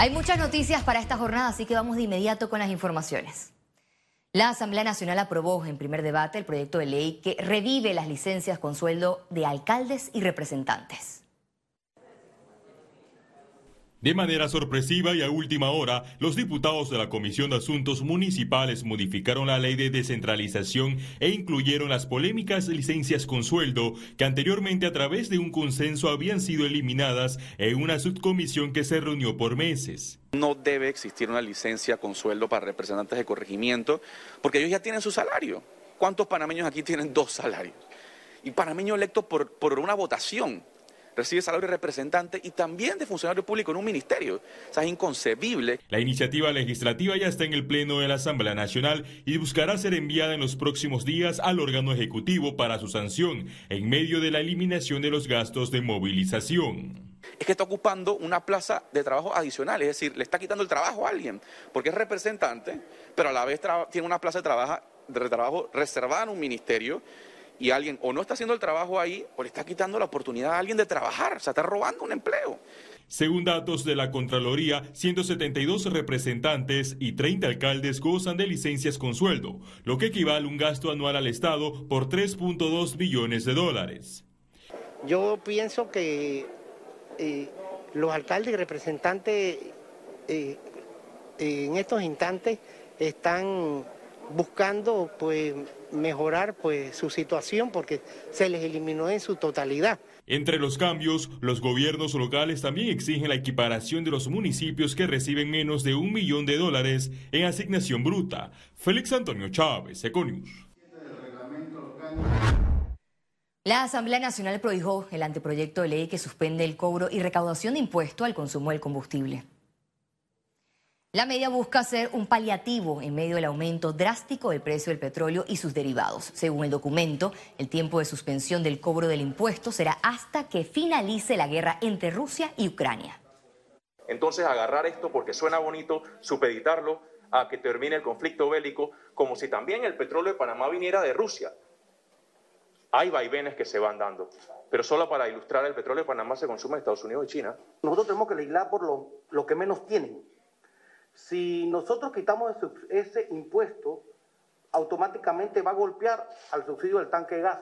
Hay muchas noticias para esta jornada, así que vamos de inmediato con las informaciones. La Asamblea Nacional aprobó en primer debate el proyecto de ley que revive las licencias con sueldo de alcaldes y representantes. De manera sorpresiva y a última hora, los diputados de la Comisión de Asuntos Municipales modificaron la ley de descentralización e incluyeron las polémicas licencias con sueldo que anteriormente a través de un consenso habían sido eliminadas en una subcomisión que se reunió por meses. No debe existir una licencia con sueldo para representantes de corregimiento porque ellos ya tienen su salario. ¿Cuántos panameños aquí tienen dos salarios? Y panameño electo por, por una votación recibe salario de representante y también de funcionario público en un ministerio. O sea, es inconcebible. La iniciativa legislativa ya está en el Pleno de la Asamblea Nacional y buscará ser enviada en los próximos días al órgano ejecutivo para su sanción, en medio de la eliminación de los gastos de movilización. Es que está ocupando una plaza de trabajo adicional, es decir, le está quitando el trabajo a alguien, porque es representante, pero a la vez tiene una plaza de trabajo, de trabajo reservada en un ministerio y alguien o no está haciendo el trabajo ahí o le está quitando la oportunidad a alguien de trabajar, o sea, está robando un empleo. Según datos de la Contraloría, 172 representantes y 30 alcaldes gozan de licencias con sueldo, lo que equivale a un gasto anual al Estado por 3.2 billones de dólares. Yo pienso que eh, los alcaldes y representantes eh, en estos instantes están buscando pues mejorar pues su situación porque se les eliminó en su totalidad. Entre los cambios, los gobiernos locales también exigen la equiparación de los municipios que reciben menos de un millón de dólares en asignación bruta. Félix Antonio Chávez, Econius. La Asamblea Nacional prohijó el anteproyecto de ley que suspende el cobro y recaudación de impuesto al consumo del combustible. La medida busca ser un paliativo en medio del aumento drástico del precio del petróleo y sus derivados. Según el documento, el tiempo de suspensión del cobro del impuesto será hasta que finalice la guerra entre Rusia y Ucrania. Entonces, agarrar esto porque suena bonito, supeditarlo a que termine el conflicto bélico, como si también el petróleo de Panamá viniera de Rusia. Hay vaivenes que se van dando, pero solo para ilustrar, el petróleo de Panamá se consume en Estados Unidos y China. Nosotros tenemos que legislar por lo, lo que menos tienen si nosotros quitamos ese, impuesto, automáticamente va a golpear al subsidio del tanque de gas.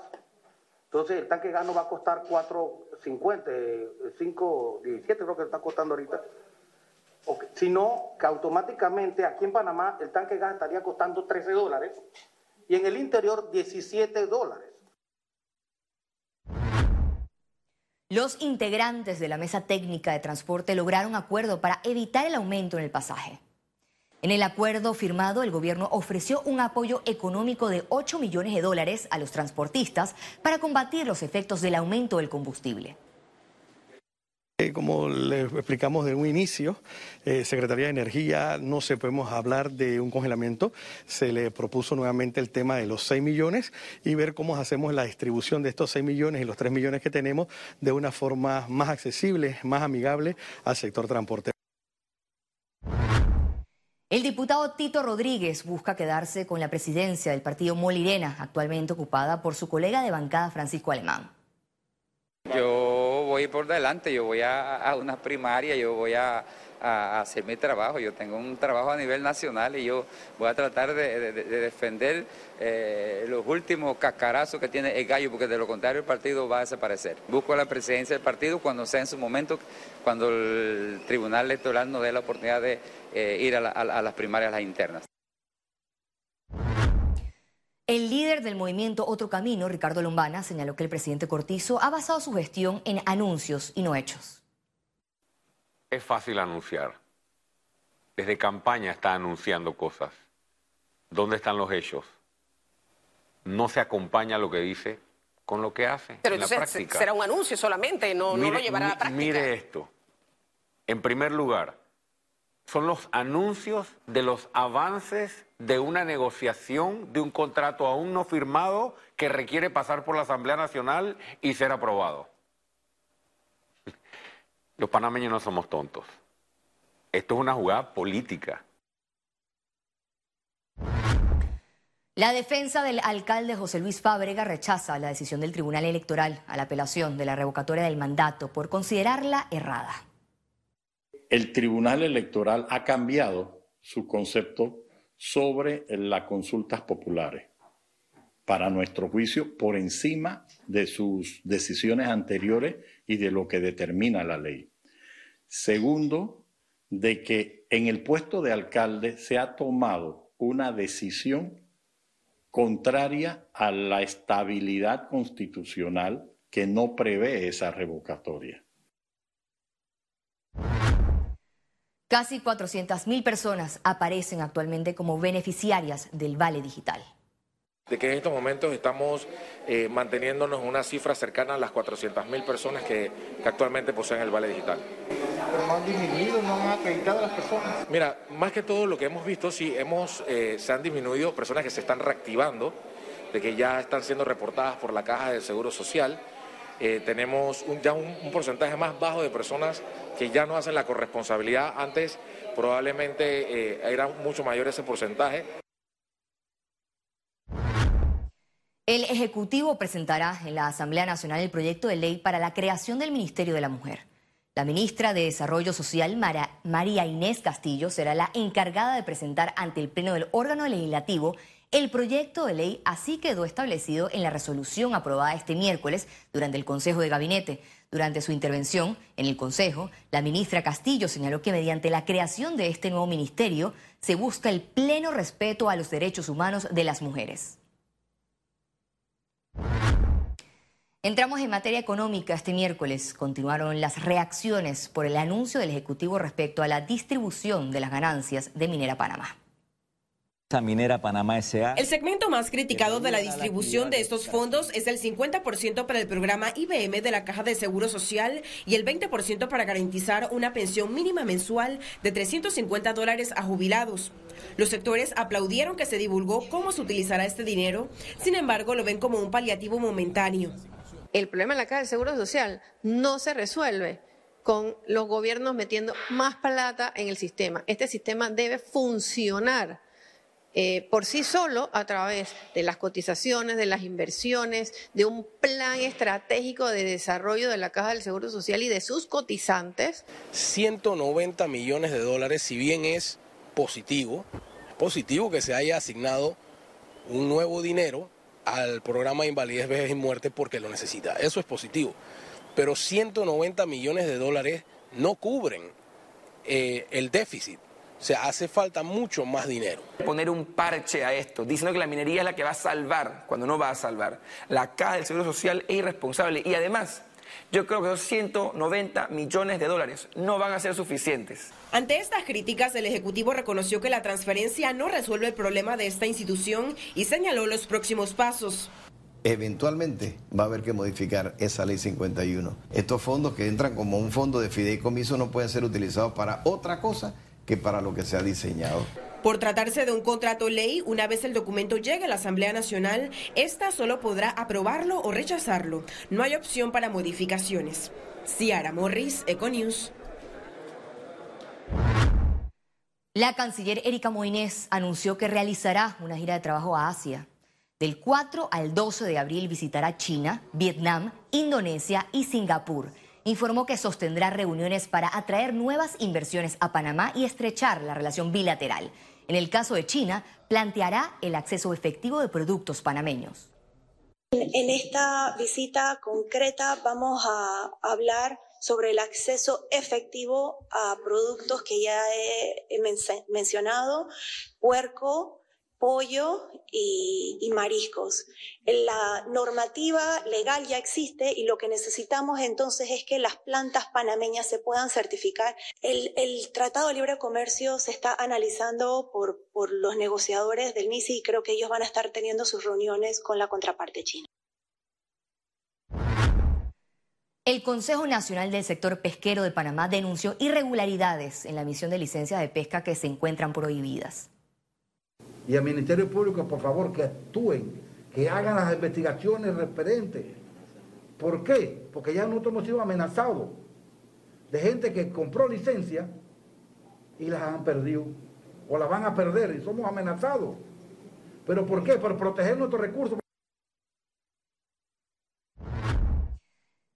Entonces el tanque de gas no va a costar 4.50, 5.17 creo que está costando ahorita. Sino que automáticamente aquí en Panamá el tanque de gas estaría costando 13 dólares y en el interior 17 dólares. Los integrantes de la mesa técnica de transporte lograron acuerdo para evitar el aumento en el pasaje. En el acuerdo firmado, el gobierno ofreció un apoyo económico de 8 millones de dólares a los transportistas para combatir los efectos del aumento del combustible. Eh, como le explicamos de un inicio, eh, Secretaría de Energía no se podemos hablar de un congelamiento. Se le propuso nuevamente el tema de los 6 millones y ver cómo hacemos la distribución de estos 6 millones y los 3 millones que tenemos de una forma más accesible, más amigable al sector transporte. El diputado Tito Rodríguez busca quedarse con la presidencia del partido Molirena, actualmente ocupada por su colega de bancada Francisco Alemán. Yo voy por delante, yo voy a, una primaria, yo voy a, hacer mi trabajo. Yo tengo un trabajo a nivel nacional y yo voy a tratar de, defender eh, los últimos cascarazos que tiene el gallo, porque de lo contrario el partido va a desaparecer. Busco la presidencia del partido cuando sea en su momento, cuando el Tribunal Electoral nos dé la oportunidad de eh, ir a, las primarias, las internas. El líder del movimiento Otro Camino, Ricardo Lombana, señaló que el presidente Cortizo ha basado su gestión en anuncios y no hechos. Es fácil anunciar. Desde campaña está anunciando cosas. ¿Dónde están los hechos? No se acompaña lo que dice con lo que hace. Pero entonces será un anuncio solamente, no, no lo llevará a la práctica. Mire esto. En primer lugar, son los anuncios de los avances de una negociación de un contrato aún no firmado que requiere pasar por la Asamblea Nacional y ser aprobado. Los panameños no somos tontos. Esto es una jugada política. La defensa del alcalde José Luis Fábrega rechaza la decisión del Tribunal Electoral a la apelación de la revocatoria del mandato por considerarla errada el Tribunal Electoral ha cambiado su concepto sobre las consultas populares, para nuestro juicio, por encima de sus decisiones anteriores y de lo que determina la ley. Segundo, de que en el puesto de alcalde se ha tomado una decisión contraria a la estabilidad constitucional que no prevé esa revocatoria. Casi 400.000 personas aparecen actualmente como beneficiarias del Vale Digital. De que en estos momentos estamos eh, manteniéndonos una cifra cercana a las 400.000 personas que, actualmente poseen el Vale Digital. ¿Pero no han disminuido, no han acreditado a las personas? Mira, más que todo lo que hemos visto, sí, hemos, eh, se han disminuido personas que se están reactivando, de que ya están siendo reportadas por la Caja del Seguro Social. Eh, tenemos ya un, porcentaje más bajo de personas que ya no hacen la corresponsabilidad. Antes probablemente eh, era mucho mayor ese porcentaje. El Ejecutivo presentará en la Asamblea Nacional el proyecto de ley para la creación del Ministerio de la Mujer. La ministra de Desarrollo Social, María Inés Castillo, será la encargada de presentar ante el Pleno del órgano legislativo el proyecto de ley así quedó establecido en la resolución aprobada este miércoles durante el Consejo de Gabinete. Durante su intervención en el Consejo, la ministra Castillo señaló que mediante la creación de este nuevo ministerio se busca el pleno respeto a los derechos humanos de las mujeres. Entramos en materia económica este miércoles. Continuaron las reacciones por el anuncio del Ejecutivo respecto a la distribución de las ganancias de Minera Panamá. Minera Panamá S.A. El segmento más criticado de la distribución de estos fondos es el 50% para el programa IBM de la Caja de Seguro Social y el 20% para garantizar una pensión mínima mensual de 350 dólares a jubilados. Los sectores aplaudieron que se divulgó cómo se utilizará este dinero, sin embargo lo ven como un paliativo momentáneo. El problema en la Caja de Seguro Social no se resuelve con los gobiernos metiendo más plata en el sistema. Este sistema debe funcionar eh, por sí solo a través de las cotizaciones, de las inversiones, de un plan estratégico de desarrollo de la Caja del Seguro Social y de sus cotizantes. 190 millones de dólares, si bien es positivo, positivo que se haya asignado un nuevo dinero al programa de invalidez, vejez y muerte porque lo necesita. Eso es positivo. Pero 190 millones de dólares no cubren eh, el déficit o sea, hace falta mucho más dinero. Poner un parche a esto, diciendo que la minería es la que va a salvar, cuando no va a salvar. La caja del Seguro Social es irresponsable y además yo creo que esos 190 millones de dólares no van a ser suficientes. Ante estas críticas, el Ejecutivo reconoció que la transferencia no resuelve el problema de esta institución y señaló los próximos pasos. Eventualmente va a haber que modificar esa ley 51. Estos fondos que entran como un fondo de fideicomiso no pueden ser utilizados para otra cosa que para lo que se ha diseñado. Por tratarse de un contrato ley, una vez el documento llegue a la Asamblea Nacional, esta solo podrá aprobarlo o rechazarlo. No hay opción para modificaciones. Ciara Morris, Econews. La canciller Erika Moines anunció que realizará una gira de trabajo a Asia. Del 4 al 12 de abril visitará China, Vietnam, Indonesia y Singapur informó que sostendrá reuniones para atraer nuevas inversiones a Panamá y estrechar la relación bilateral. En el caso de China, planteará el acceso efectivo de productos panameños. En esta visita concreta vamos a hablar sobre el acceso efectivo a productos que ya he mencionado, puerco, pollo y, mariscos. La normativa legal ya existe y lo que necesitamos entonces es que las plantas panameñas se puedan certificar. El, Tratado de Libre Comercio se está analizando por, por los negociadores del MISI y creo que ellos van a estar teniendo sus reuniones con la contraparte china. El Consejo Nacional del Sector Pesquero de Panamá denunció irregularidades en la emisión de licencias de pesca que se encuentran prohibidas y al Ministerio Público, por favor, que actúen, que hagan las investigaciones referentes. ¿Por qué? Porque ya nosotros hemos sido amenazados de gente que compró licencia y las han perdido o las van a perder y somos amenazados. ¿Pero por qué? Por proteger nuestros recursos.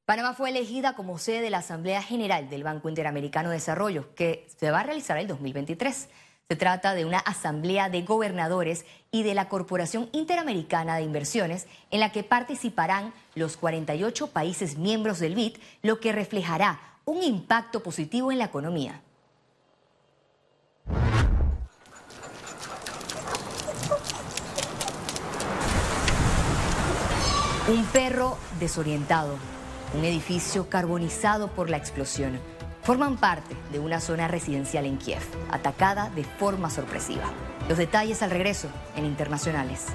Panamá fue elegida como sede de la Asamblea General del Banco Interamericano de Desarrollo, que se va a realizar el 2023. Se trata de una asamblea de gobernadores y de la Corporación Interamericana de Inversiones, en la que participarán los 48 países miembros del BID, lo que reflejará un impacto positivo en la economía. Un perro desorientado, un edificio carbonizado por la explosión, forman parte de una zona residencial en Kiev, atacada de forma sorpresiva. Los detalles al regreso en Internacionales.